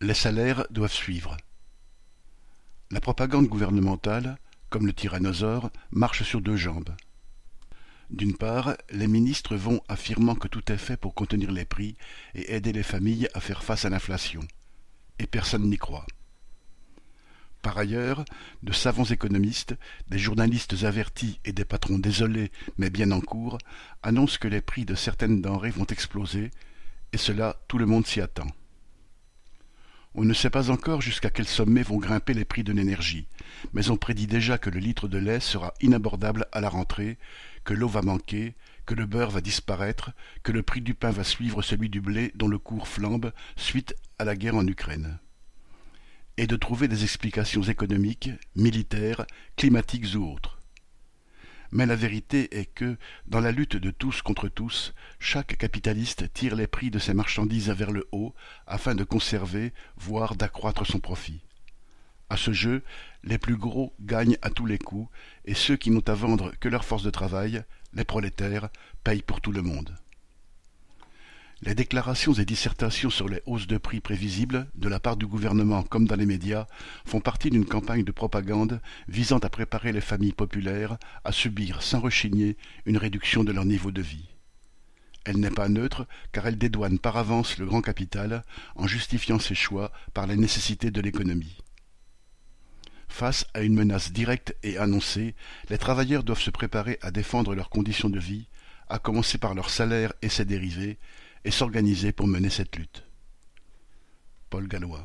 Les salaires doivent suivre. La propagande gouvernementale, comme le tyrannosaure, marche sur deux jambes. D'une part, les ministres vont affirmant que tout est fait pour contenir les prix et aider les familles à faire face à l'inflation. Et personne n'y croit. Par ailleurs, de savants économistes, des journalistes avertis et des patrons désolés mais bien en cours annoncent que les prix de certaines denrées vont exploser, et cela tout le monde s'y attend. On ne sait pas encore jusqu'à quel sommet vont grimper les prix de l'énergie, mais on prédit déjà que le litre de lait sera inabordable à la rentrée, que l'eau va manquer, que le beurre va disparaître, que le prix du pain va suivre celui du blé dont le cours flambe suite à la guerre en Ukraine. Et de trouver des explications économiques, militaires, climatiques ou autres. Mais la vérité est que, dans la lutte de tous contre tous, chaque capitaliste tire les prix de ses marchandises vers le haut afin de conserver, voire d'accroître son profit. À ce jeu, les plus gros gagnent à tous les coups, et ceux qui n'ont à vendre que leur force de travail, les prolétaires, payent pour tout le monde. Les déclarations et dissertations sur les hausses de prix prévisibles, de la part du gouvernement comme dans les médias, font partie d'une campagne de propagande visant à préparer les familles populaires à subir sans rechigner une réduction de leur niveau de vie. Elle n'est pas neutre car elle dédouane par avance le grand capital en justifiant ses choix par les nécessités de l'économie. Face à une menace directe et annoncée, les travailleurs doivent se préparer à défendre leurs conditions de vie, à commencer par leur salaire et ses dérivés, et s'organiser pour mener cette lutte. Paul Gallois